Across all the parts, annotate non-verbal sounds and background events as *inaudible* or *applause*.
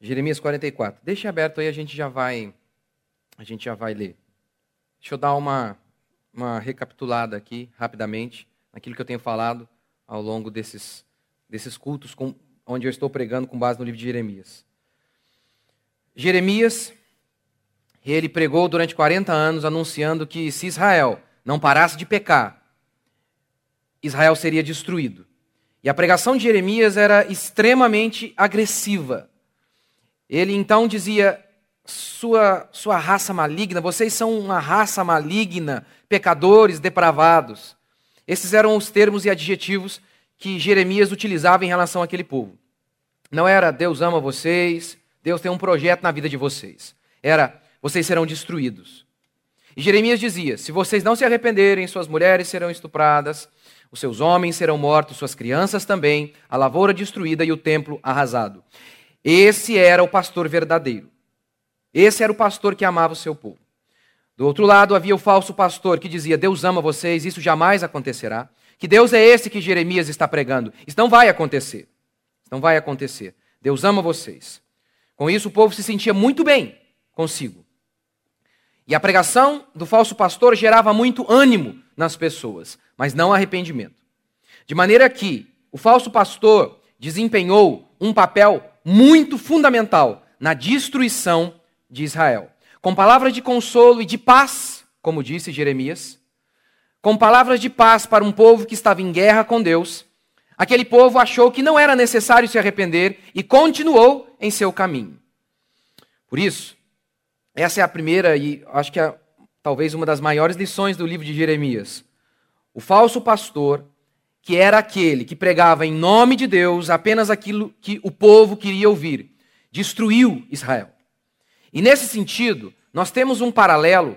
Jeremias 44. Deixa aberto aí, a gente já vai a gente já vai ler. Deixa eu dar uma uma recapitulada aqui rapidamente naquilo que eu tenho falado ao longo desses desses cultos com, onde eu estou pregando com base no livro de Jeremias. Jeremias ele pregou durante 40 anos anunciando que se Israel não parasse de pecar, Israel seria destruído. E a pregação de Jeremias era extremamente agressiva. Ele então dizia: sua, sua raça maligna, vocês são uma raça maligna, pecadores, depravados. Esses eram os termos e adjetivos que Jeremias utilizava em relação àquele povo. Não era Deus ama vocês, Deus tem um projeto na vida de vocês. Era vocês serão destruídos. E Jeremias dizia: se vocês não se arrependerem, suas mulheres serão estupradas, os seus homens serão mortos, suas crianças também, a lavoura destruída e o templo arrasado. Esse era o pastor verdadeiro. Esse era o pastor que amava o seu povo. Do outro lado havia o falso pastor que dizia: Deus ama vocês, isso jamais acontecerá. Que Deus é esse que Jeremias está pregando. Isso não vai acontecer. Isso não vai acontecer. Deus ama vocês. Com isso, o povo se sentia muito bem consigo. E a pregação do falso pastor gerava muito ânimo nas pessoas, mas não arrependimento. De maneira que o falso pastor desempenhou um papel muito fundamental na destruição de Israel. Com palavras de consolo e de paz, como disse Jeremias, com palavras de paz para um povo que estava em guerra com Deus, aquele povo achou que não era necessário se arrepender e continuou em seu caminho. Por isso, essa é a primeira e acho que é talvez uma das maiores lições do livro de Jeremias. O falso pastor, que era aquele que pregava em nome de Deus apenas aquilo que o povo queria ouvir, destruiu Israel. E nesse sentido, nós temos um paralelo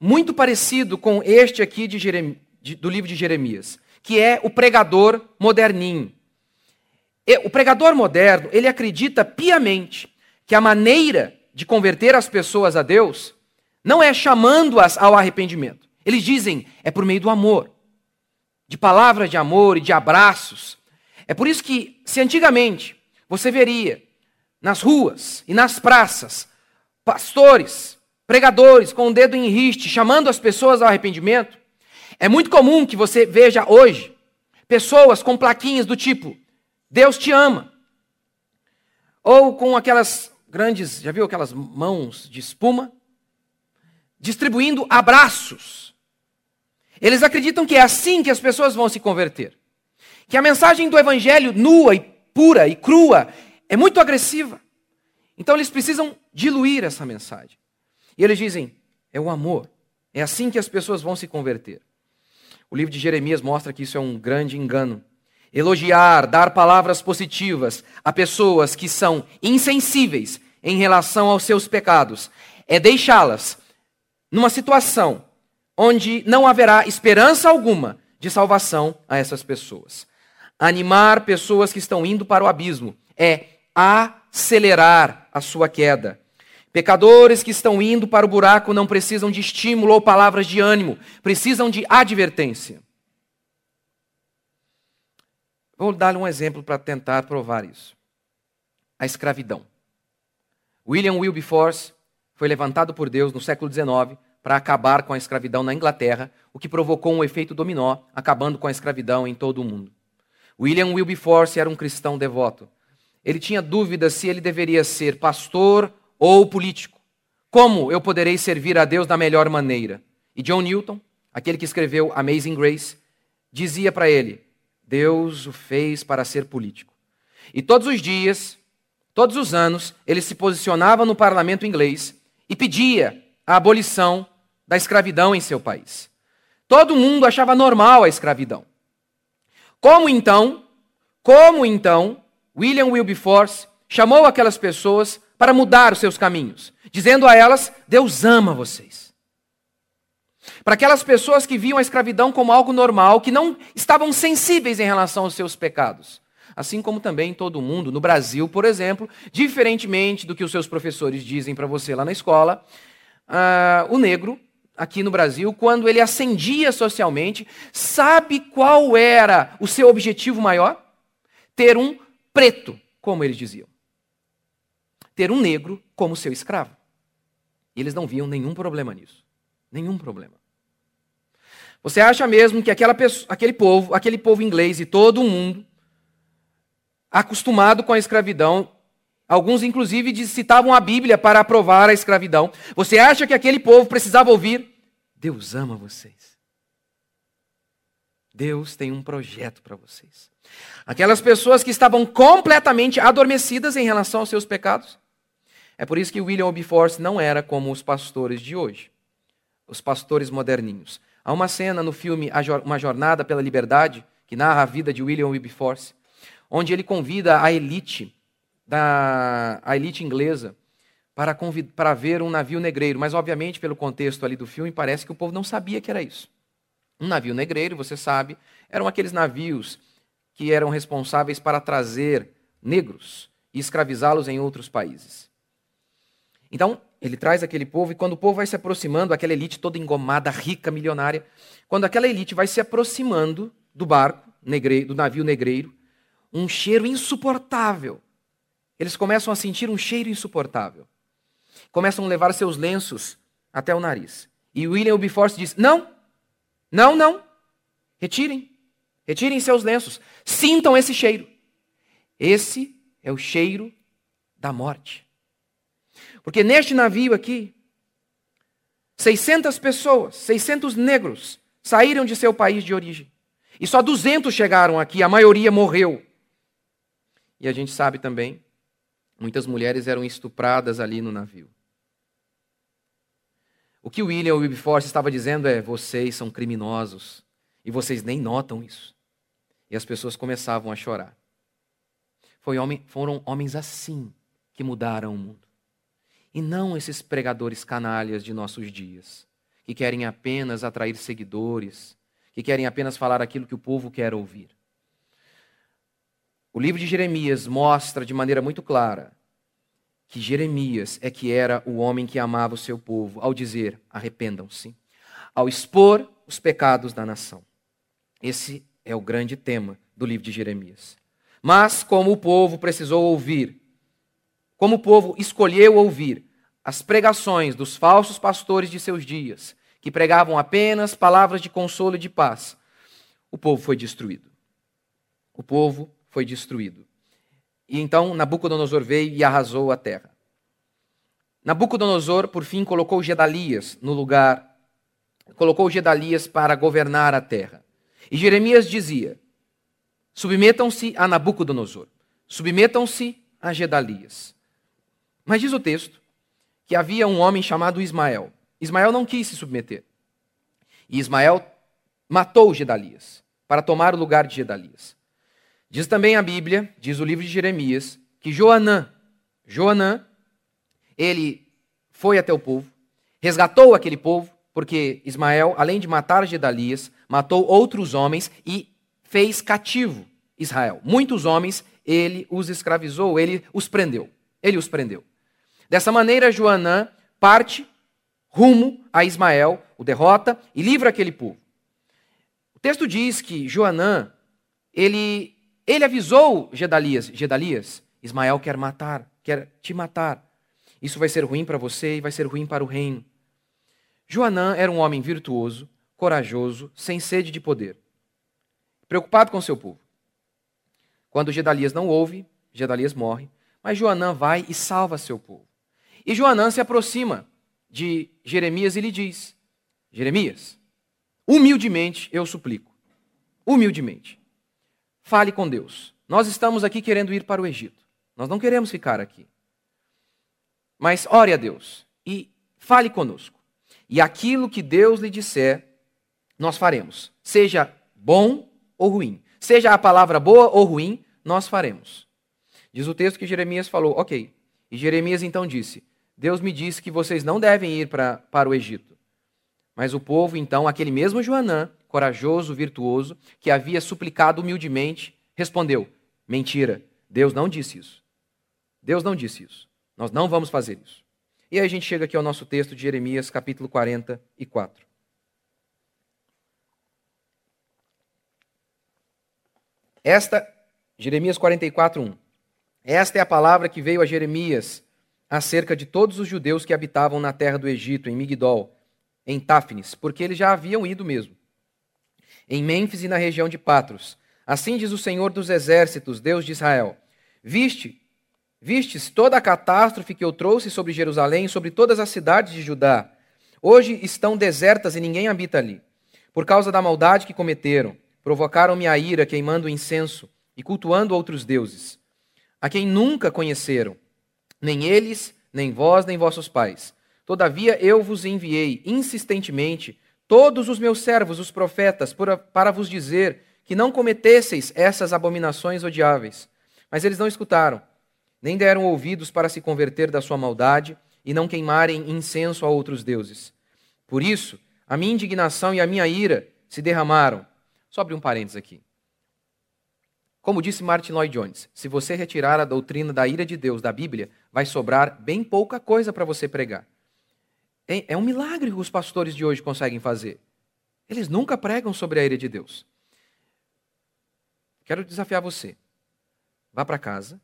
muito parecido com este aqui de, do livro de Jeremias, que é o pregador moderninho. O pregador moderno, ele acredita piamente que a maneira de converter as pessoas a Deus não é chamando-as ao arrependimento. Eles dizem, é por meio do amor, de palavras de amor e de abraços. É por isso que, se antigamente você veria nas ruas e nas praças pastores, pregadores com o dedo em riste, chamando as pessoas ao arrependimento, é muito comum que você veja hoje pessoas com plaquinhas do tipo: Deus te ama. Ou com aquelas grandes, já viu aquelas mãos de espuma? Distribuindo abraços. Eles acreditam que é assim que as pessoas vão se converter. Que a mensagem do evangelho nua e pura e crua é muito agressiva. Então eles precisam diluir essa mensagem. E eles dizem: é o amor. É assim que as pessoas vão se converter. O livro de Jeremias mostra que isso é um grande engano. Elogiar, dar palavras positivas a pessoas que são insensíveis em relação aos seus pecados é deixá-las numa situação onde não haverá esperança alguma de salvação a essas pessoas. Animar pessoas que estão indo para o abismo é acelerar a sua queda. Pecadores que estão indo para o buraco não precisam de estímulo ou palavras de ânimo, precisam de advertência. Vou dar um exemplo para tentar provar isso. A escravidão. William Wilberforce foi levantado por Deus no século XIX para acabar com a escravidão na Inglaterra, o que provocou um efeito dominó, acabando com a escravidão em todo o mundo. William Wilberforce era um cristão devoto. Ele tinha dúvidas se ele deveria ser pastor ou político. Como eu poderei servir a Deus da melhor maneira? E John Newton, aquele que escreveu Amazing Grace, dizia para ele: Deus o fez para ser político. E todos os dias, todos os anos, ele se posicionava no parlamento inglês e pedia a abolição da escravidão em seu país. Todo mundo achava normal a escravidão. Como então, como então, William Wilberforce chamou aquelas pessoas para mudar os seus caminhos, dizendo a elas: Deus ama vocês. Para aquelas pessoas que viam a escravidão como algo normal, que não estavam sensíveis em relação aos seus pecados. Assim como também em todo o mundo, no Brasil, por exemplo, diferentemente do que os seus professores dizem para você lá na escola, uh, o negro, aqui no Brasil, quando ele ascendia socialmente, sabe qual era o seu objetivo maior? Ter um preto, como eles diziam. ter um negro como seu escravo. E eles não viam nenhum problema nisso. Nenhum problema. Você acha mesmo que aquela pessoa, aquele povo, aquele povo inglês e todo o mundo, acostumado com a escravidão, alguns inclusive citavam a Bíblia para aprovar a escravidão. Você acha que aquele povo precisava ouvir? Deus ama vocês. Deus tem um projeto para vocês. Aquelas pessoas que estavam completamente adormecidas em relação aos seus pecados. É por isso que William Wilberforce não era como os pastores de hoje, os pastores moderninhos. Há uma cena no filme Uma Jornada pela Liberdade, que narra a vida de William Wilberforce, onde ele convida a elite, da, a elite inglesa para, para ver um navio negreiro. Mas, obviamente, pelo contexto ali do filme, parece que o povo não sabia que era isso. Um navio negreiro, você sabe, eram aqueles navios que eram responsáveis para trazer negros e escravizá-los em outros países. Então, ele traz aquele povo, e quando o povo vai se aproximando, aquela elite toda engomada, rica, milionária, quando aquela elite vai se aproximando do barco, negreiro, do navio negreiro, um cheiro insuportável. Eles começam a sentir um cheiro insuportável. Começam a levar seus lenços até o nariz. E William Wilberforce diz: Não, não, não, retirem, retirem seus lenços, sintam esse cheiro. Esse é o cheiro da morte. Porque neste navio aqui, 600 pessoas, 600 negros, saíram de seu país de origem. E só 200 chegaram aqui, a maioria morreu. E a gente sabe também, muitas mulheres eram estupradas ali no navio. O que William Wilberforce estava dizendo é: vocês são criminosos e vocês nem notam isso. E as pessoas começavam a chorar. Homem, foram homens assim que mudaram o mundo. E não esses pregadores canalhas de nossos dias, que querem apenas atrair seguidores, que querem apenas falar aquilo que o povo quer ouvir. O livro de Jeremias mostra de maneira muito clara que Jeremias é que era o homem que amava o seu povo, ao dizer: arrependam-se, ao expor os pecados da nação. Esse é o grande tema do livro de Jeremias. Mas, como o povo precisou ouvir como o povo escolheu ouvir as pregações dos falsos pastores de seus dias, que pregavam apenas palavras de consolo e de paz, o povo foi destruído. O povo foi destruído. E então Nabucodonosor veio e arrasou a terra. Nabucodonosor, por fim, colocou Gedalias no lugar, colocou Gedalias para governar a terra. E Jeremias dizia: submetam-se a Nabucodonosor, submetam-se a Gedalias. Mas diz o texto que havia um homem chamado Ismael. Ismael não quis se submeter. E Ismael matou Gedalias para tomar o lugar de Gedalias. Diz também a Bíblia, diz o livro de Jeremias, que Joanã, Joanã, ele foi até o povo, resgatou aquele povo, porque Ismael, além de matar Gedalias, matou outros homens e fez cativo Israel. Muitos homens ele os escravizou, ele os prendeu. Ele os prendeu. Dessa maneira, Joanã parte rumo a Ismael, o derrota e livra aquele povo. O texto diz que Joanã, ele, ele avisou Gedalias, Gedalias, Ismael quer matar, quer te matar. Isso vai ser ruim para você e vai ser ruim para o reino. Joanã era um homem virtuoso, corajoso, sem sede de poder, preocupado com seu povo. Quando Gedalias não ouve, Gedalias morre, mas Joanã vai e salva seu povo. E Joanã se aproxima de Jeremias e lhe diz: Jeremias, humildemente eu suplico, humildemente, fale com Deus. Nós estamos aqui querendo ir para o Egito. Nós não queremos ficar aqui. Mas ore a Deus e fale conosco. E aquilo que Deus lhe disser, nós faremos. Seja bom ou ruim. Seja a palavra boa ou ruim, nós faremos. Diz o texto que Jeremias falou, ok. E Jeremias então disse: Deus me disse que vocês não devem ir pra, para o Egito. Mas o povo, então, aquele mesmo Joanã, corajoso, virtuoso, que havia suplicado humildemente, respondeu: Mentira, Deus não disse isso. Deus não disse isso. Nós não vamos fazer isso. E aí a gente chega aqui ao nosso texto de Jeremias, capítulo 44. Esta, Jeremias 44, 1. Esta é a palavra que veio a Jeremias acerca de todos os judeus que habitavam na terra do Egito, em Migdol, em Táfnis, porque eles já haviam ido mesmo. Em Mênfis e na região de Patros. Assim diz o Senhor dos exércitos, Deus de Israel: Viste, vistes toda a catástrofe que eu trouxe sobre Jerusalém, sobre todas as cidades de Judá. Hoje estão desertas e ninguém habita ali. Por causa da maldade que cometeram, provocaram minha ira queimando incenso e cultuando outros deuses, a quem nunca conheceram, nem eles, nem vós, nem vossos pais. Todavia eu vos enviei insistentemente todos os meus servos, os profetas, para vos dizer que não cometesseis essas abominações odiáveis. Mas eles não escutaram, nem deram ouvidos para se converter da sua maldade e não queimarem incenso a outros deuses. Por isso, a minha indignação e a minha ira se derramaram. Só abrir um parênteses aqui. Como disse Martin Lloyd Jones, se você retirar a doutrina da ira de Deus da Bíblia, vai sobrar bem pouca coisa para você pregar. É um milagre que os pastores de hoje conseguem fazer. Eles nunca pregam sobre a ira de Deus. Quero desafiar você. Vá para casa.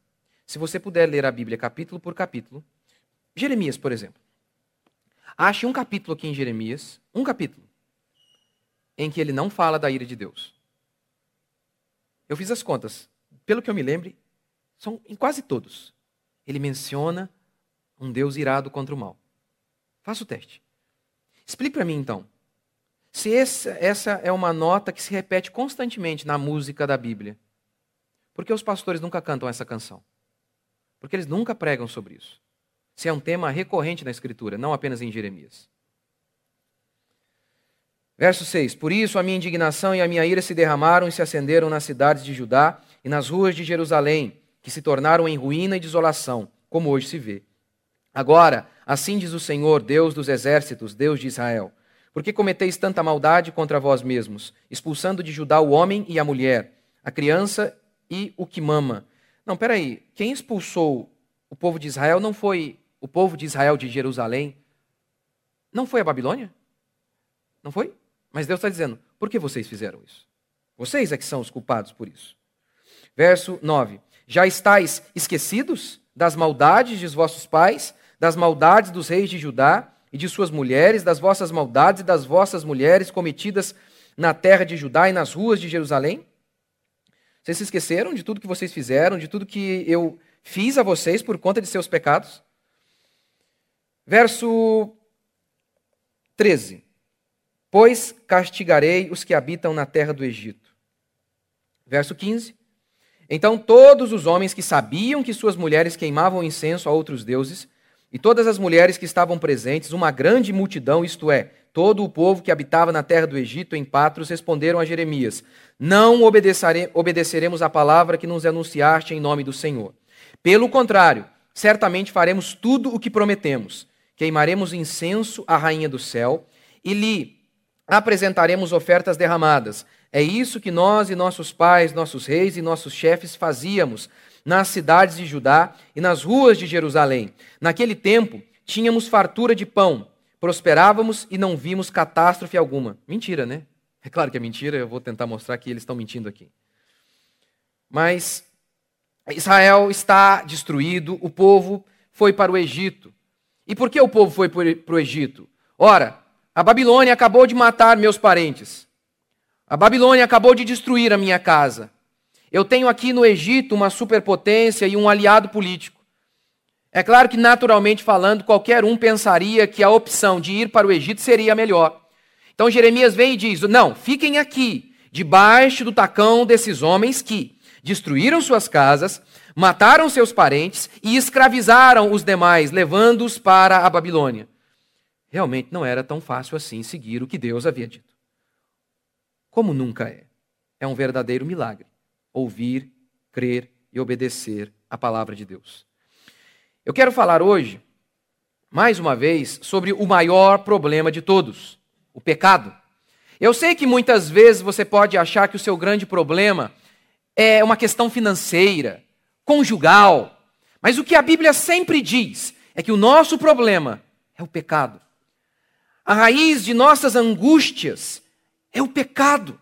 Se você puder ler a Bíblia capítulo por capítulo, Jeremias, por exemplo. Ache um capítulo aqui em Jeremias, um capítulo, em que ele não fala da ira de Deus. Eu fiz as contas. Pelo que eu me lembre, são em quase todos. Ele menciona um Deus irado contra o mal. Faça o teste. Explique para mim então. Se essa, essa é uma nota que se repete constantemente na música da Bíblia, por que os pastores nunca cantam essa canção? Porque eles nunca pregam sobre isso. Se é um tema recorrente na Escritura, não apenas em Jeremias. Verso 6: Por isso a minha indignação e a minha ira se derramaram e se acenderam nas cidades de Judá e nas ruas de Jerusalém, que se tornaram em ruína e desolação, como hoje se vê. Agora, assim diz o Senhor, Deus dos exércitos, Deus de Israel: Por que cometeis tanta maldade contra vós mesmos, expulsando de Judá o homem e a mulher, a criança e o que mama? Não, peraí, quem expulsou o povo de Israel não foi o povo de Israel de Jerusalém? Não foi a Babilônia? Não foi? Mas Deus está dizendo: por que vocês fizeram isso? Vocês é que são os culpados por isso. Verso 9: Já estáis esquecidos das maldades de vossos pais, das maldades dos reis de Judá e de suas mulheres, das vossas maldades e das vossas mulheres cometidas na terra de Judá e nas ruas de Jerusalém? Vocês se esqueceram de tudo que vocês fizeram, de tudo que eu fiz a vocês por conta de seus pecados? Verso 13: Pois castigarei os que habitam na terra do Egito. Verso 15. Então todos os homens que sabiam que suas mulheres queimavam incenso a outros deuses, e todas as mulheres que estavam presentes, uma grande multidão, isto é, todo o povo que habitava na terra do Egito, em Patros, responderam a Jeremias: Não obedeceremos a palavra que nos anunciaste em nome do Senhor. Pelo contrário, certamente faremos tudo o que prometemos. Queimaremos incenso à rainha do céu e lhe apresentaremos ofertas derramadas. É isso que nós e nossos pais, nossos reis e nossos chefes fazíamos nas cidades de Judá e nas ruas de Jerusalém. Naquele tempo, tínhamos fartura de pão, prosperávamos e não vimos catástrofe alguma. Mentira, né? É claro que é mentira, eu vou tentar mostrar que eles estão mentindo aqui. Mas Israel está destruído, o povo foi para o Egito. E por que o povo foi para o Egito? Ora, a Babilônia acabou de matar meus parentes. A Babilônia acabou de destruir a minha casa. Eu tenho aqui no Egito uma superpotência e um aliado político. É claro que, naturalmente falando, qualquer um pensaria que a opção de ir para o Egito seria melhor. Então Jeremias vem e diz: Não, fiquem aqui, debaixo do tacão desses homens que destruíram suas casas, mataram seus parentes e escravizaram os demais, levando-os para a Babilônia realmente não era tão fácil assim seguir o que Deus havia dito. Como nunca é. É um verdadeiro milagre ouvir, crer e obedecer a palavra de Deus. Eu quero falar hoje, mais uma vez, sobre o maior problema de todos: o pecado. Eu sei que muitas vezes você pode achar que o seu grande problema é uma questão financeira, conjugal, mas o que a Bíblia sempre diz é que o nosso problema é o pecado. A raiz de nossas angústias é o pecado.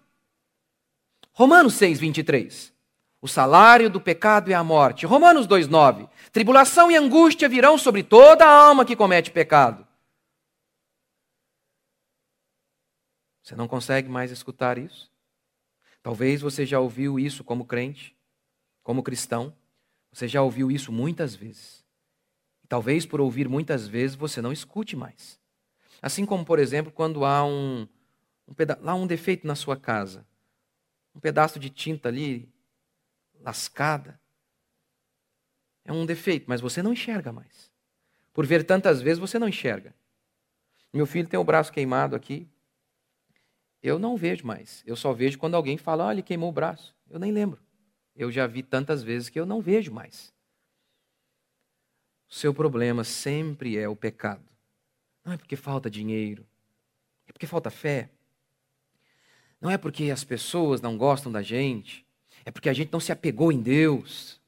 Romanos 6, 23. O salário do pecado é a morte. Romanos 2,9. Tribulação e angústia virão sobre toda a alma que comete pecado. Você não consegue mais escutar isso? Talvez você já ouviu isso como crente, como cristão. Você já ouviu isso muitas vezes. Talvez por ouvir muitas vezes você não escute mais. Assim como, por exemplo, quando há um, um, um defeito na sua casa, um pedaço de tinta ali lascada. É um defeito, mas você não enxerga mais. Por ver tantas vezes, você não enxerga. Meu filho tem o braço queimado aqui. Eu não vejo mais. Eu só vejo quando alguém fala, olha, ele queimou o braço. Eu nem lembro. Eu já vi tantas vezes que eu não vejo mais. O seu problema sempre é o pecado. Não é porque falta dinheiro. É porque falta fé. Não é porque as pessoas não gostam da gente. É porque a gente não se apegou em Deus.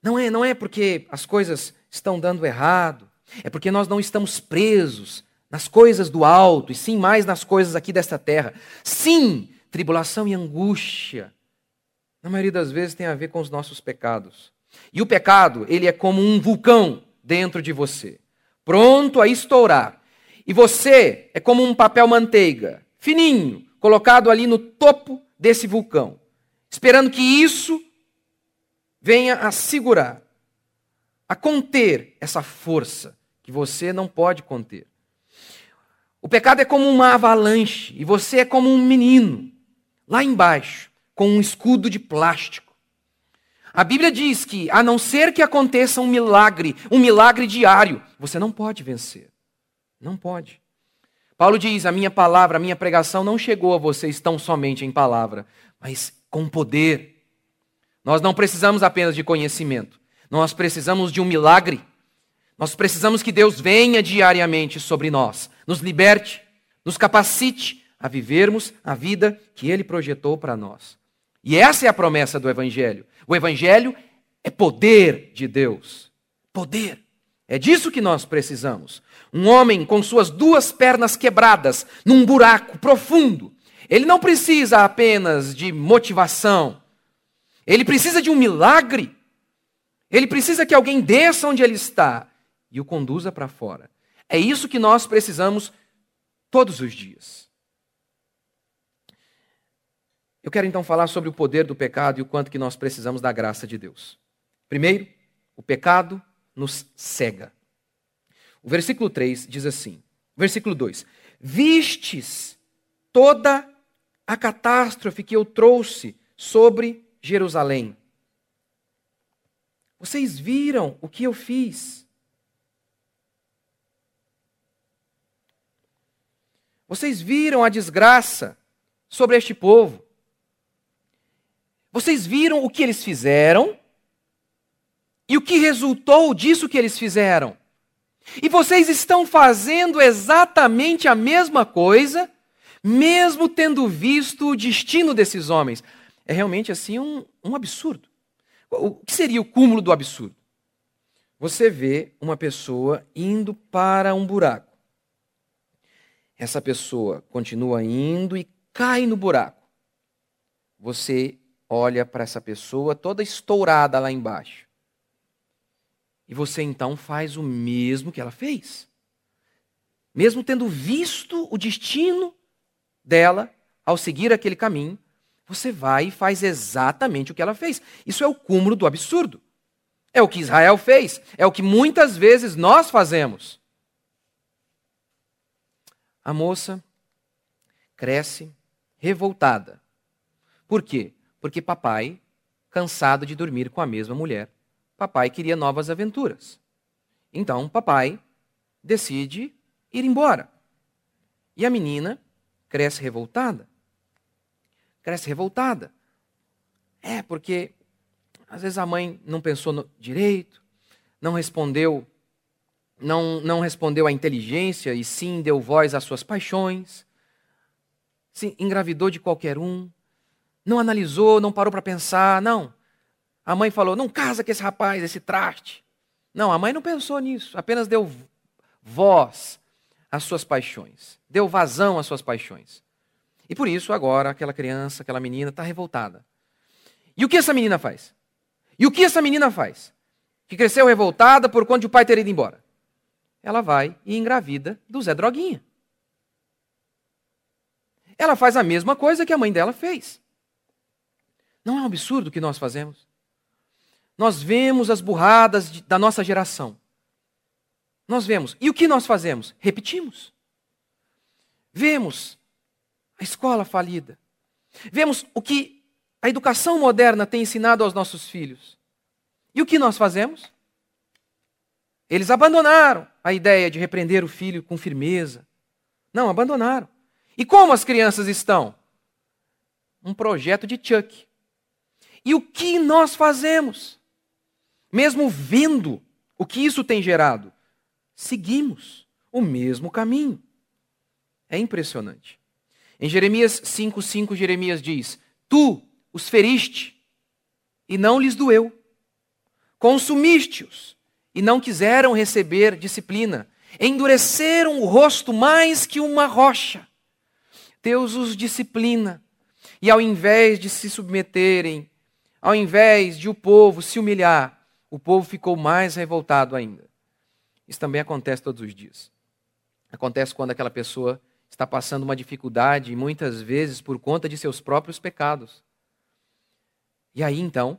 Não é, não é porque as coisas estão dando errado. É porque nós não estamos presos nas coisas do alto, e sim mais nas coisas aqui desta terra. Sim, tribulação e angústia, na maioria das vezes tem a ver com os nossos pecados. E o pecado, ele é como um vulcão dentro de você, pronto a estourar. E você é como um papel manteiga, fininho, colocado ali no topo desse vulcão, esperando que isso venha a segurar, a conter essa força que você não pode conter. O pecado é como uma avalanche e você é como um menino lá embaixo, com um escudo de plástico. A Bíblia diz que, a não ser que aconteça um milagre, um milagre diário, você não pode vencer. Não pode. Paulo diz: A minha palavra, a minha pregação não chegou a vocês tão somente em palavra, mas com poder. Nós não precisamos apenas de conhecimento, nós precisamos de um milagre. Nós precisamos que Deus venha diariamente sobre nós, nos liberte, nos capacite a vivermos a vida que Ele projetou para nós. E essa é a promessa do Evangelho. O Evangelho é poder de Deus. Poder. É disso que nós precisamos. Um homem com suas duas pernas quebradas, num buraco profundo. Ele não precisa apenas de motivação. Ele precisa de um milagre. Ele precisa que alguém desça onde ele está e o conduza para fora. É isso que nós precisamos todos os dias. Eu quero então falar sobre o poder do pecado e o quanto que nós precisamos da graça de Deus. Primeiro, o pecado nos cega. O versículo 3 diz assim: versículo 2: Vistes toda a catástrofe que eu trouxe sobre Jerusalém. Vocês viram o que eu fiz. Vocês viram a desgraça sobre este povo. Vocês viram o que eles fizeram e o que resultou disso que eles fizeram. E vocês estão fazendo exatamente a mesma coisa, mesmo tendo visto o destino desses homens. É realmente assim um, um absurdo. O que seria o cúmulo do absurdo? Você vê uma pessoa indo para um buraco essa pessoa continua indo e cai no buraco. Você olha para essa pessoa toda estourada lá embaixo. E você então faz o mesmo que ela fez. Mesmo tendo visto o destino dela ao seguir aquele caminho, você vai e faz exatamente o que ela fez. Isso é o cúmulo do absurdo. É o que Israel fez, é o que muitas vezes nós fazemos. A moça cresce revoltada. Por quê? Porque papai, cansado de dormir com a mesma mulher, papai queria novas aventuras. Então, papai decide ir embora. E a menina cresce revoltada. Cresce revoltada. É, porque às vezes a mãe não pensou no direito, não respondeu não, não respondeu à inteligência e sim deu voz às suas paixões, sim, engravidou de qualquer um, não analisou, não parou para pensar, não. A mãe falou: não casa com esse rapaz, esse traste. Não, a mãe não pensou nisso, apenas deu voz às suas paixões, deu vazão às suas paixões. E por isso agora aquela criança, aquela menina está revoltada. E o que essa menina faz? E o que essa menina faz? Que cresceu revoltada por conta de o pai ter ido embora. Ela vai e engravida do Zé Droguinha. Ela faz a mesma coisa que a mãe dela fez. Não é um absurdo o que nós fazemos? Nós vemos as burradas de, da nossa geração. Nós vemos. E o que nós fazemos? Repetimos. Vemos a escola falida. Vemos o que a educação moderna tem ensinado aos nossos filhos. E o que nós fazemos? Eles abandonaram a ideia de repreender o filho com firmeza. Não, abandonaram. E como as crianças estão? Um projeto de Chuck. E o que nós fazemos? Mesmo vendo o que isso tem gerado, seguimos o mesmo caminho. É impressionante. Em Jeremias 5,5, Jeremias diz: Tu os feriste e não lhes doeu, consumiste-os e não quiseram receber disciplina, endureceram o rosto mais que uma rocha. Deus os disciplina, e ao invés de se submeterem, ao invés de o povo se humilhar, o povo ficou mais revoltado ainda. Isso também acontece todos os dias. Acontece quando aquela pessoa está passando uma dificuldade, muitas vezes por conta de seus próprios pecados. E aí então,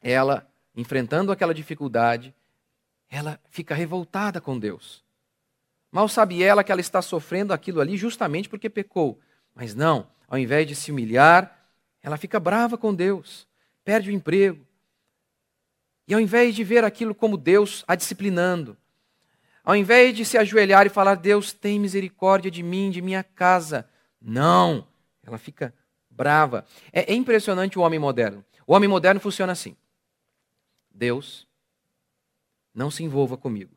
ela, enfrentando aquela dificuldade, ela fica revoltada com Deus. Mal sabe ela que ela está sofrendo aquilo ali justamente porque pecou. Mas não, ao invés de se humilhar, ela fica brava com Deus, perde o emprego. E ao invés de ver aquilo como Deus a disciplinando, ao invés de se ajoelhar e falar, Deus tem misericórdia de mim, de minha casa. Não, ela fica brava. É, é impressionante o homem moderno. O homem moderno funciona assim: Deus, não se envolva comigo.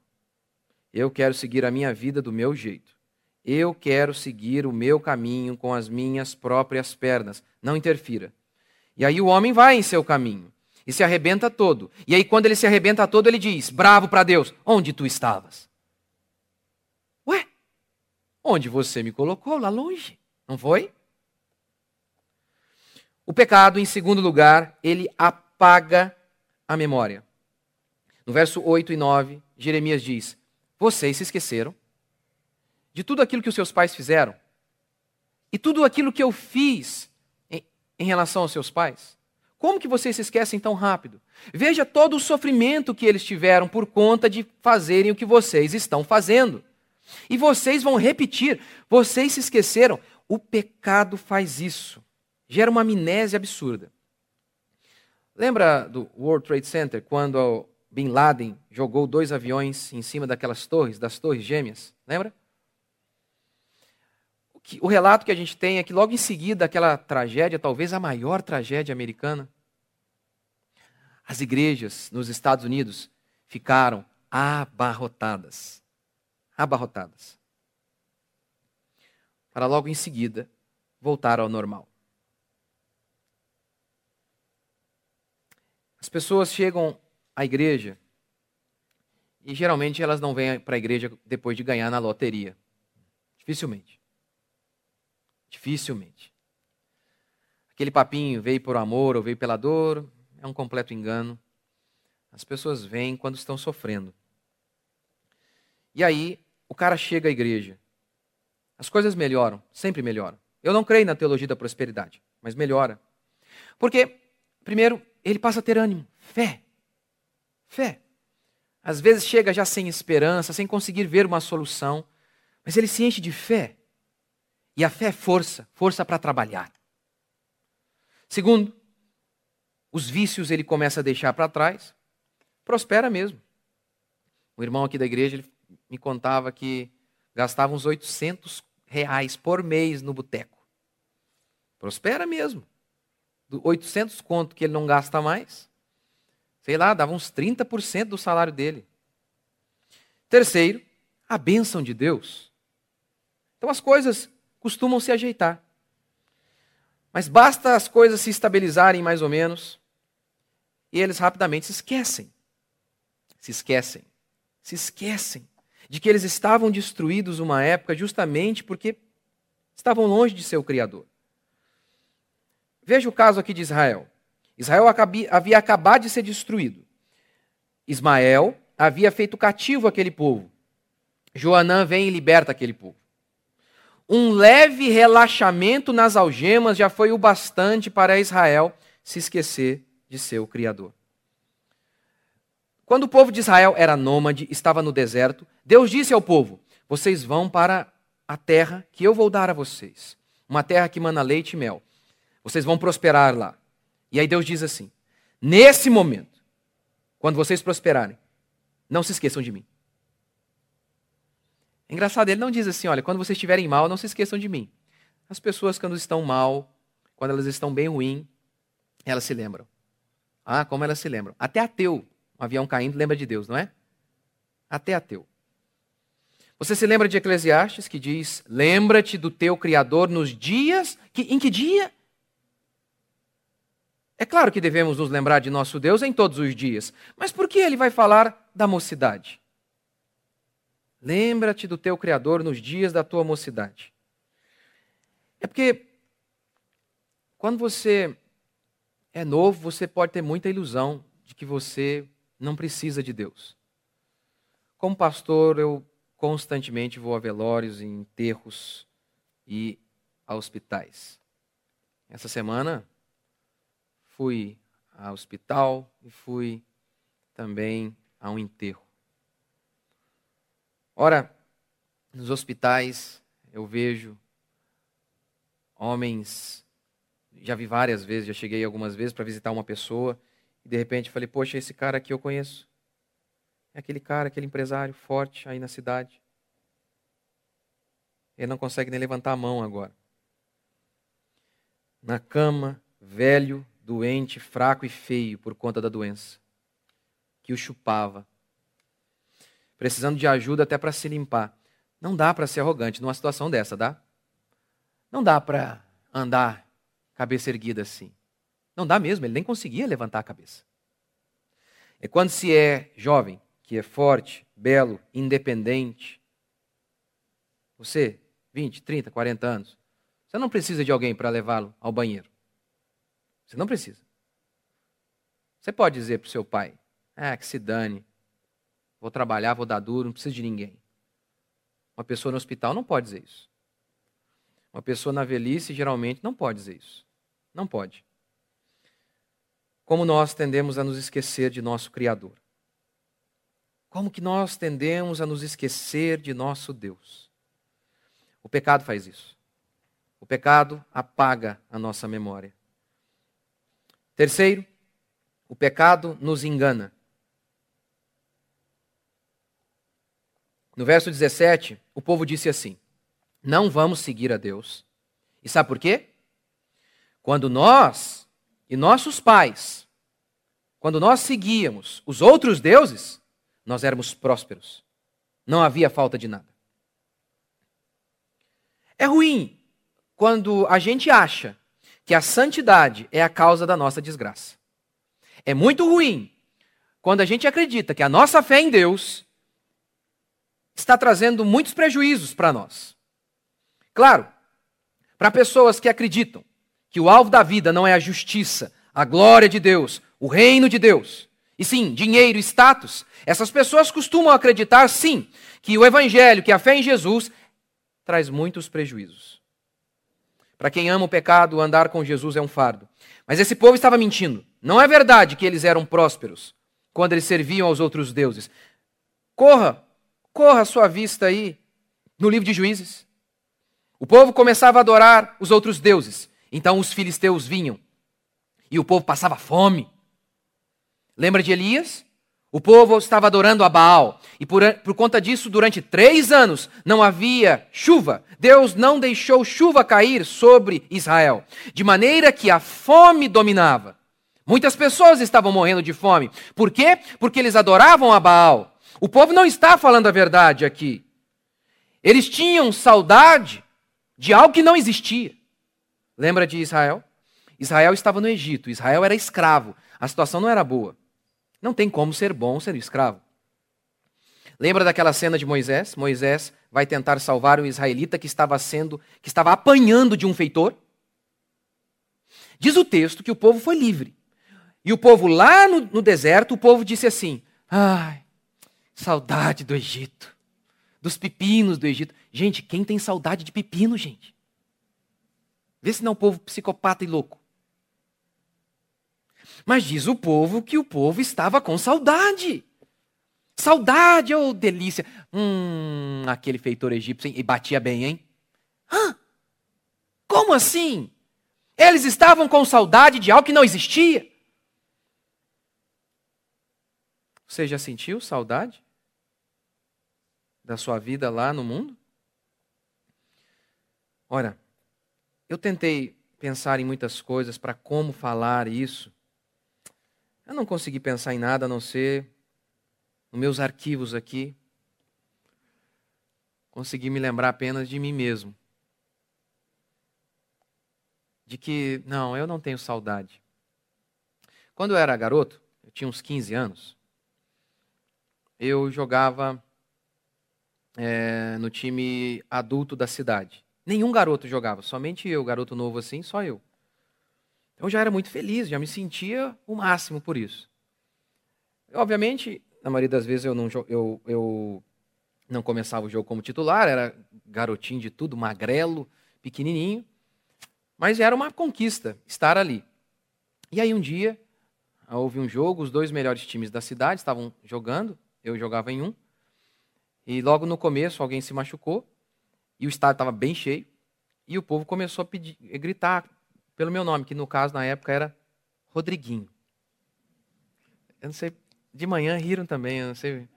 Eu quero seguir a minha vida do meu jeito. Eu quero seguir o meu caminho com as minhas próprias pernas. Não interfira. E aí o homem vai em seu caminho e se arrebenta todo. E aí, quando ele se arrebenta todo, ele diz, bravo para Deus: Onde tu estavas? Onde você me colocou, lá longe, não foi? O pecado, em segundo lugar, ele apaga a memória. No verso 8 e 9, Jeremias diz: Vocês se esqueceram de tudo aquilo que os seus pais fizeram e tudo aquilo que eu fiz em, em relação aos seus pais. Como que vocês se esquecem tão rápido? Veja todo o sofrimento que eles tiveram por conta de fazerem o que vocês estão fazendo. E vocês vão repetir, vocês se esqueceram. O pecado faz isso. Gera uma amnésia absurda. Lembra do World Trade Center, quando Bin Laden jogou dois aviões em cima daquelas torres, das torres gêmeas? Lembra? O relato que a gente tem é que logo em seguida aquela tragédia, talvez a maior tragédia americana, as igrejas nos Estados Unidos ficaram abarrotadas abarrotadas. Para logo em seguida voltar ao normal. As pessoas chegam à igreja e geralmente elas não vêm para a igreja depois de ganhar na loteria. Dificilmente. Dificilmente. Aquele papinho veio por amor ou veio pela dor é um completo engano. As pessoas vêm quando estão sofrendo. E aí o cara chega à igreja. As coisas melhoram, sempre melhoram. Eu não creio na teologia da prosperidade, mas melhora. Porque, primeiro, ele passa a ter ânimo, fé. Fé. Às vezes chega já sem esperança, sem conseguir ver uma solução, mas ele se enche de fé. E a fé é força, força para trabalhar. Segundo, os vícios ele começa a deixar para trás, prospera mesmo. O irmão aqui da igreja, ele me contava que gastava uns 800 reais por mês no boteco. Prospera mesmo. 800 conto que ele não gasta mais. Sei lá, dava uns 30% do salário dele. Terceiro, a bênção de Deus. Então as coisas costumam se ajeitar. Mas basta as coisas se estabilizarem mais ou menos e eles rapidamente se esquecem. Se esquecem. Se esquecem de que eles estavam destruídos uma época justamente porque estavam longe de seu Criador. Veja o caso aqui de Israel. Israel havia acabado de ser destruído. Ismael havia feito cativo aquele povo. Joanã vem e liberta aquele povo. Um leve relaxamento nas algemas já foi o bastante para Israel se esquecer de seu Criador. Quando o povo de Israel era nômade, estava no deserto, Deus disse ao povo: Vocês vão para a terra que eu vou dar a vocês, uma terra que mana leite e mel. Vocês vão prosperar lá. E aí Deus diz assim: Nesse momento, quando vocês prosperarem, não se esqueçam de mim. Engraçado, ele não diz assim: olha, quando vocês estiverem mal, não se esqueçam de mim. As pessoas, quando estão mal, quando elas estão bem ruim, elas se lembram. Ah, como elas se lembram. Até ateu, um avião caindo, lembra de Deus, não é? Até ateu. Você se lembra de Eclesiastes que diz: Lembra-te do teu Criador nos dias. Que, em que dia? É claro que devemos nos lembrar de nosso Deus em todos os dias, mas por que ele vai falar da mocidade? Lembra-te do teu Criador nos dias da tua mocidade. É porque quando você é novo, você pode ter muita ilusão de que você não precisa de Deus. Como pastor, eu constantemente vou a velórios, em enterros e a hospitais. Essa semana fui ao hospital e fui também a um enterro. Ora, nos hospitais eu vejo homens, já vi várias vezes, já cheguei algumas vezes para visitar uma pessoa e de repente falei: Poxa, esse cara aqui eu conheço. É aquele cara, aquele empresário forte aí na cidade. Ele não consegue nem levantar a mão agora. Na cama, velho, doente, fraco e feio por conta da doença, que o chupava, precisando de ajuda até para se limpar. Não dá para ser arrogante numa situação dessa, dá? Não dá para andar cabeça erguida assim. Não dá mesmo, ele nem conseguia levantar a cabeça. É quando se é jovem, que é forte, belo, independente. Você, 20, 30, 40 anos, você não precisa de alguém para levá-lo ao banheiro. Você não precisa. Você pode dizer para o seu pai: ah, que se dane, vou trabalhar, vou dar duro, não preciso de ninguém. Uma pessoa no hospital não pode dizer isso. Uma pessoa na velhice geralmente não pode dizer isso. Não pode. Como nós tendemos a nos esquecer de nosso Criador. Como que nós tendemos a nos esquecer de nosso Deus? O pecado faz isso. O pecado apaga a nossa memória. Terceiro, o pecado nos engana. No verso 17, o povo disse assim: Não vamos seguir a Deus. E sabe por quê? Quando nós e nossos pais, quando nós seguíamos os outros deuses, nós éramos prósperos. Não havia falta de nada. É ruim quando a gente acha que a santidade é a causa da nossa desgraça. É muito ruim quando a gente acredita que a nossa fé em Deus está trazendo muitos prejuízos para nós. Claro, para pessoas que acreditam que o alvo da vida não é a justiça, a glória de Deus, o reino de Deus, e sim, dinheiro, status, essas pessoas costumam acreditar, sim, que o evangelho, que a fé em Jesus traz muitos prejuízos. Para quem ama o pecado, andar com Jesus é um fardo. Mas esse povo estava mentindo. Não é verdade que eles eram prósperos quando eles serviam aos outros deuses. Corra, corra a sua vista aí no livro de Juízes. O povo começava a adorar os outros deuses. Então os filisteus vinham e o povo passava fome. Lembra de Elias? O povo estava adorando a Baal. E por, por conta disso, durante três anos, não havia chuva. Deus não deixou chuva cair sobre Israel. De maneira que a fome dominava. Muitas pessoas estavam morrendo de fome. Por quê? Porque eles adoravam a Baal. O povo não está falando a verdade aqui. Eles tinham saudade de algo que não existia. Lembra de Israel? Israel estava no Egito, Israel era escravo. A situação não era boa. Não tem como ser bom sendo escravo. Lembra daquela cena de Moisés? Moisés vai tentar salvar um israelita que estava sendo, que estava apanhando de um feitor. Diz o texto que o povo foi livre. E o povo lá no, no deserto, o povo disse assim: ai, saudade do Egito, dos pepinos do Egito. Gente, quem tem saudade de pepino, gente? Vê se não é um povo psicopata e louco. Mas diz o povo que o povo estava com saudade. Saudade, ô oh, delícia. Hum, aquele feitor egípcio, hein? E batia bem, hein? Hã? Como assim? Eles estavam com saudade de algo que não existia. Você já sentiu saudade da sua vida lá no mundo? Ora, eu tentei pensar em muitas coisas para como falar isso. Eu não consegui pensar em nada a não ser nos meus arquivos aqui. Consegui me lembrar apenas de mim mesmo. De que, não, eu não tenho saudade. Quando eu era garoto, eu tinha uns 15 anos, eu jogava é, no time adulto da cidade. Nenhum garoto jogava, somente eu, garoto novo assim, só eu. Então eu já era muito feliz, já me sentia o máximo por isso. Obviamente, na maioria das vezes eu não, eu, eu não começava o jogo como titular, era garotinho de tudo, magrelo, pequenininho. Mas era uma conquista estar ali. E aí um dia houve um jogo, os dois melhores times da cidade estavam jogando, eu jogava em um. E logo no começo alguém se machucou e o estádio estava bem cheio. E o povo começou a pedir, a gritar pelo meu nome, que no caso na época era Rodriguinho. Eu não sei, de manhã riram também, eu não sei.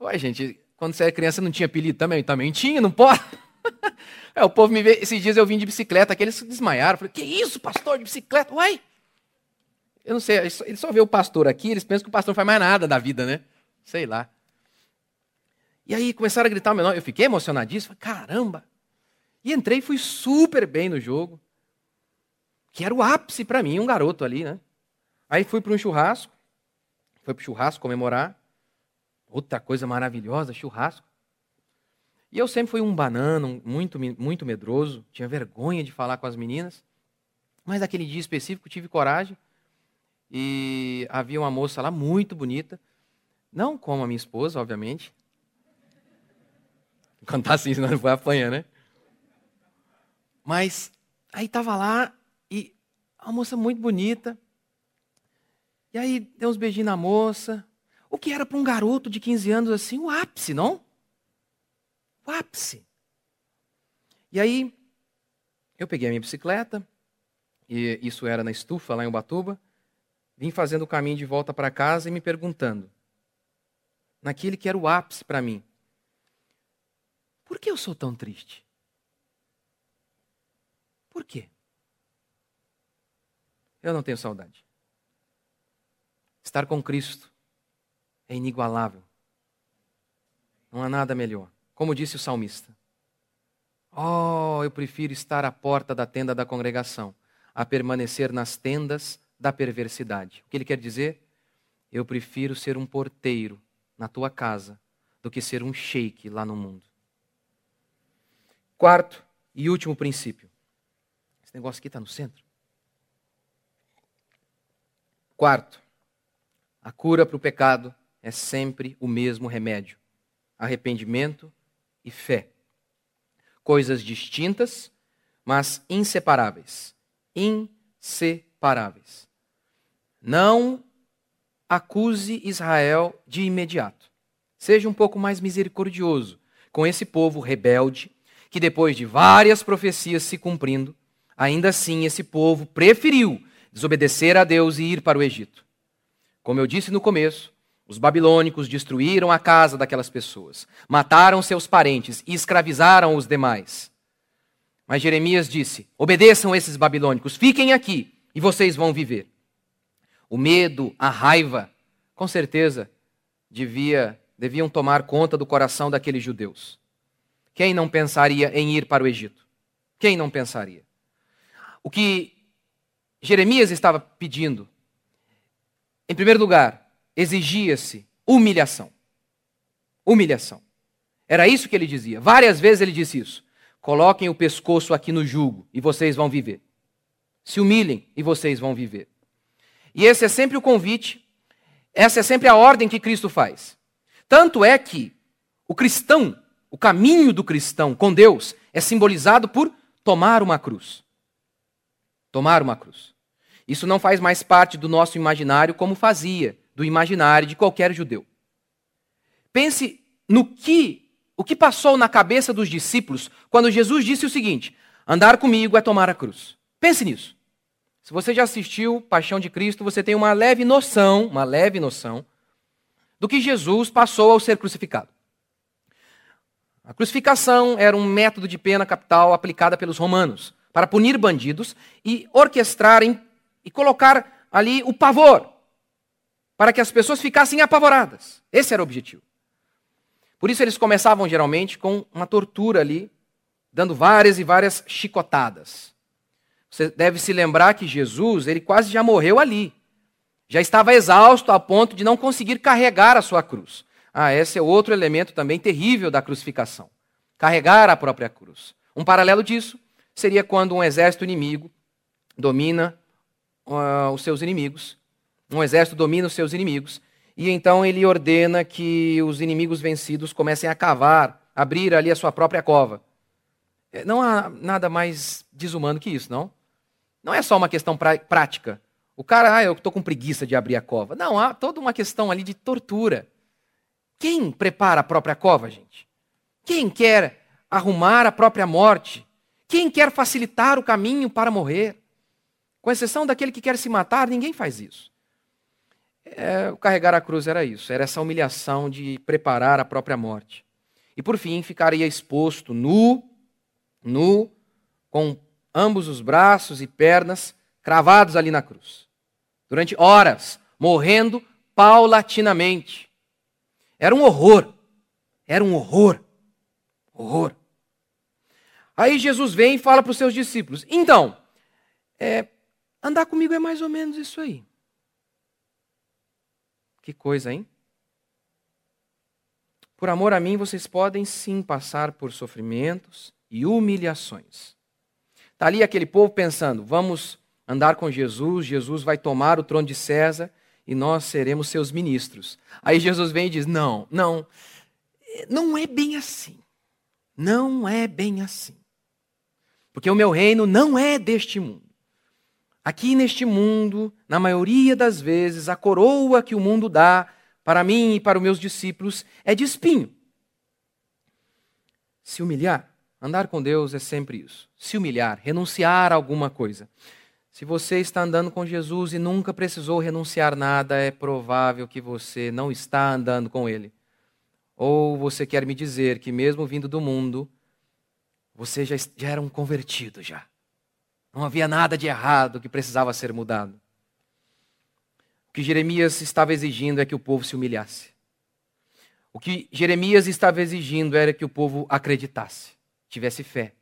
Ué, gente, quando você era criança não tinha apelido também? Também tinha, não pode? *laughs* é, o povo me vê, esses dias eu vim de bicicleta, aqueles desmaiaram. Falei, que isso, pastor de bicicleta? Uai! Eu não sei, eles só vê o pastor aqui, eles pensam que o pastor não faz mais nada da vida, né? Sei lá. E aí começaram a gritar o meu nome. Eu fiquei emocionadíssimo. Caramba! E entrei e fui super bem no jogo. Que era o ápice para mim, um garoto ali, né? Aí fui para um churrasco. Foi para o churrasco comemorar. Outra coisa maravilhosa, churrasco. E eu sempre fui um banana, muito, muito medroso. Tinha vergonha de falar com as meninas. Mas naquele dia específico tive coragem. E havia uma moça lá muito bonita. Não como a minha esposa, obviamente. Cantar assim, senão não vai apanhar, né? Mas aí estava lá e uma moça muito bonita. E aí deu uns beijinhos na moça. O que era para um garoto de 15 anos assim, o ápice, não? O ápice. E aí eu peguei a minha bicicleta, e isso era na estufa lá em Ubatuba, vim fazendo o caminho de volta para casa e me perguntando: naquele que era o ápice para mim. Por que eu sou tão triste? Por quê? Eu não tenho saudade. Estar com Cristo é inigualável. Não há nada melhor. Como disse o salmista. Oh, eu prefiro estar à porta da tenda da congregação a permanecer nas tendas da perversidade. O que ele quer dizer? Eu prefiro ser um porteiro na tua casa do que ser um sheik lá no mundo. Quarto e último princípio. Esse negócio aqui está no centro. Quarto, a cura para o pecado é sempre o mesmo remédio: arrependimento e fé. Coisas distintas, mas inseparáveis. Inseparáveis. Não acuse Israel de imediato. Seja um pouco mais misericordioso com esse povo rebelde, que depois de várias profecias se cumprindo, ainda assim esse povo preferiu desobedecer a Deus e ir para o Egito. Como eu disse no começo, os babilônicos destruíram a casa daquelas pessoas, mataram seus parentes e escravizaram os demais. Mas Jeremias disse: obedeçam esses babilônicos, fiquem aqui e vocês vão viver. O medo, a raiva, com certeza devia, deviam tomar conta do coração daqueles judeus. Quem não pensaria em ir para o Egito? Quem não pensaria? O que Jeremias estava pedindo, em primeiro lugar, exigia-se humilhação. Humilhação. Era isso que ele dizia. Várias vezes ele disse isso. Coloquem o pescoço aqui no jugo e vocês vão viver. Se humilhem e vocês vão viver. E esse é sempre o convite, essa é sempre a ordem que Cristo faz. Tanto é que o cristão, o caminho do cristão com Deus, é simbolizado por tomar uma cruz. Tomar uma cruz. Isso não faz mais parte do nosso imaginário como fazia do imaginário de qualquer judeu. Pense no que o que passou na cabeça dos discípulos quando Jesus disse o seguinte: andar comigo é tomar a cruz. Pense nisso. Se você já assistiu Paixão de Cristo, você tem uma leve noção, uma leve noção do que Jesus passou ao ser crucificado. A crucificação era um método de pena capital aplicada pelos romanos para punir bandidos e orquestrarem e colocar ali o pavor para que as pessoas ficassem apavoradas. Esse era o objetivo. Por isso eles começavam geralmente com uma tortura ali, dando várias e várias chicotadas. Você deve se lembrar que Jesus, ele quase já morreu ali. Já estava exausto a ponto de não conseguir carregar a sua cruz. Ah, esse é outro elemento também terrível da crucificação. Carregar a própria cruz. Um paralelo disso seria quando um exército inimigo domina uh, os seus inimigos. Um exército domina os seus inimigos. E então ele ordena que os inimigos vencidos comecem a cavar, abrir ali a sua própria cova. É, não há nada mais desumano que isso, não? Não é só uma questão prática. O cara, ah, eu estou com preguiça de abrir a cova. Não, há toda uma questão ali de tortura. Quem prepara a própria cova, gente? Quem quer arrumar a própria morte? Quem quer facilitar o caminho para morrer? Com exceção daquele que quer se matar, ninguém faz isso. É, carregar a cruz era isso, era essa humilhação de preparar a própria morte. E por fim, ficaria exposto nu, nu, com ambos os braços e pernas cravados ali na cruz. Durante horas, morrendo paulatinamente. Era um horror. Era um horror. Horror. Aí Jesus vem e fala para os seus discípulos: então, é, andar comigo é mais ou menos isso aí. Que coisa, hein? Por amor a mim, vocês podem sim passar por sofrimentos e humilhações. Está ali aquele povo pensando: vamos andar com Jesus, Jesus vai tomar o trono de César e nós seremos seus ministros. Aí Jesus vem e diz: não, não, não é bem assim. Não é bem assim. Porque o meu reino não é deste mundo. Aqui neste mundo, na maioria das vezes, a coroa que o mundo dá para mim e para os meus discípulos é de espinho. Se humilhar, Andar com Deus é sempre isso. Se humilhar, renunciar a alguma coisa. Se você está andando com Jesus e nunca precisou renunciar nada, é provável que você não está andando com Ele. Ou você quer me dizer que, mesmo vindo do mundo, você já, já era um convertido já. Não havia nada de errado que precisava ser mudado. O que Jeremias estava exigindo é que o povo se humilhasse. O que Jeremias estava exigindo era que o povo acreditasse tivesse fé.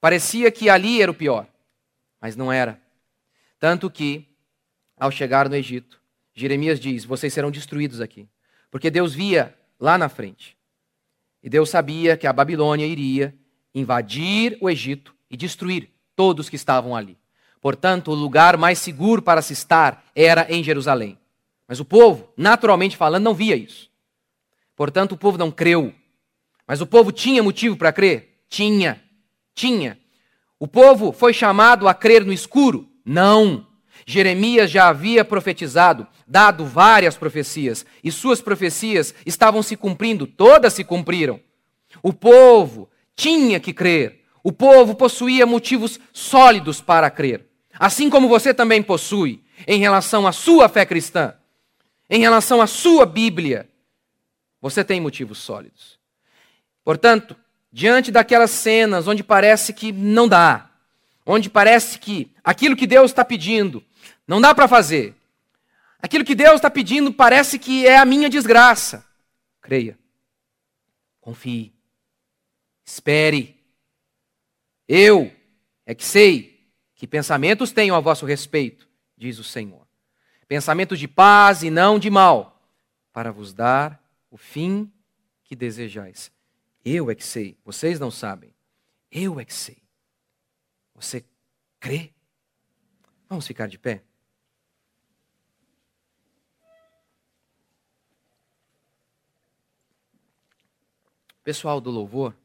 Parecia que ali era o pior, mas não era. Tanto que, ao chegar no Egito, Jeremias diz: Vocês serão destruídos aqui. Porque Deus via lá na frente. E Deus sabia que a Babilônia iria invadir o Egito e destruir todos que estavam ali. Portanto, o lugar mais seguro para se estar era em Jerusalém. Mas o povo, naturalmente falando, não via isso. Portanto, o povo não creu. Mas o povo tinha motivo para crer? Tinha. Tinha. O povo foi chamado a crer no escuro? Não. Jeremias já havia profetizado, dado várias profecias, e suas profecias estavam se cumprindo, todas se cumpriram. O povo tinha que crer. O povo possuía motivos sólidos para crer. Assim como você também possui em relação à sua fé cristã, em relação à sua Bíblia. Você tem motivos sólidos. Portanto, diante daquelas cenas onde parece que não dá, onde parece que aquilo que Deus está pedindo não dá para fazer, aquilo que Deus está pedindo parece que é a minha desgraça. Creia, confie, espere. Eu é que sei que pensamentos tenho a vosso respeito, diz o Senhor. Pensamentos de paz e não de mal, para vos dar o fim que desejais. Eu é que sei, vocês não sabem. Eu é que sei. Você crê? Vamos ficar de pé? Pessoal do louvor,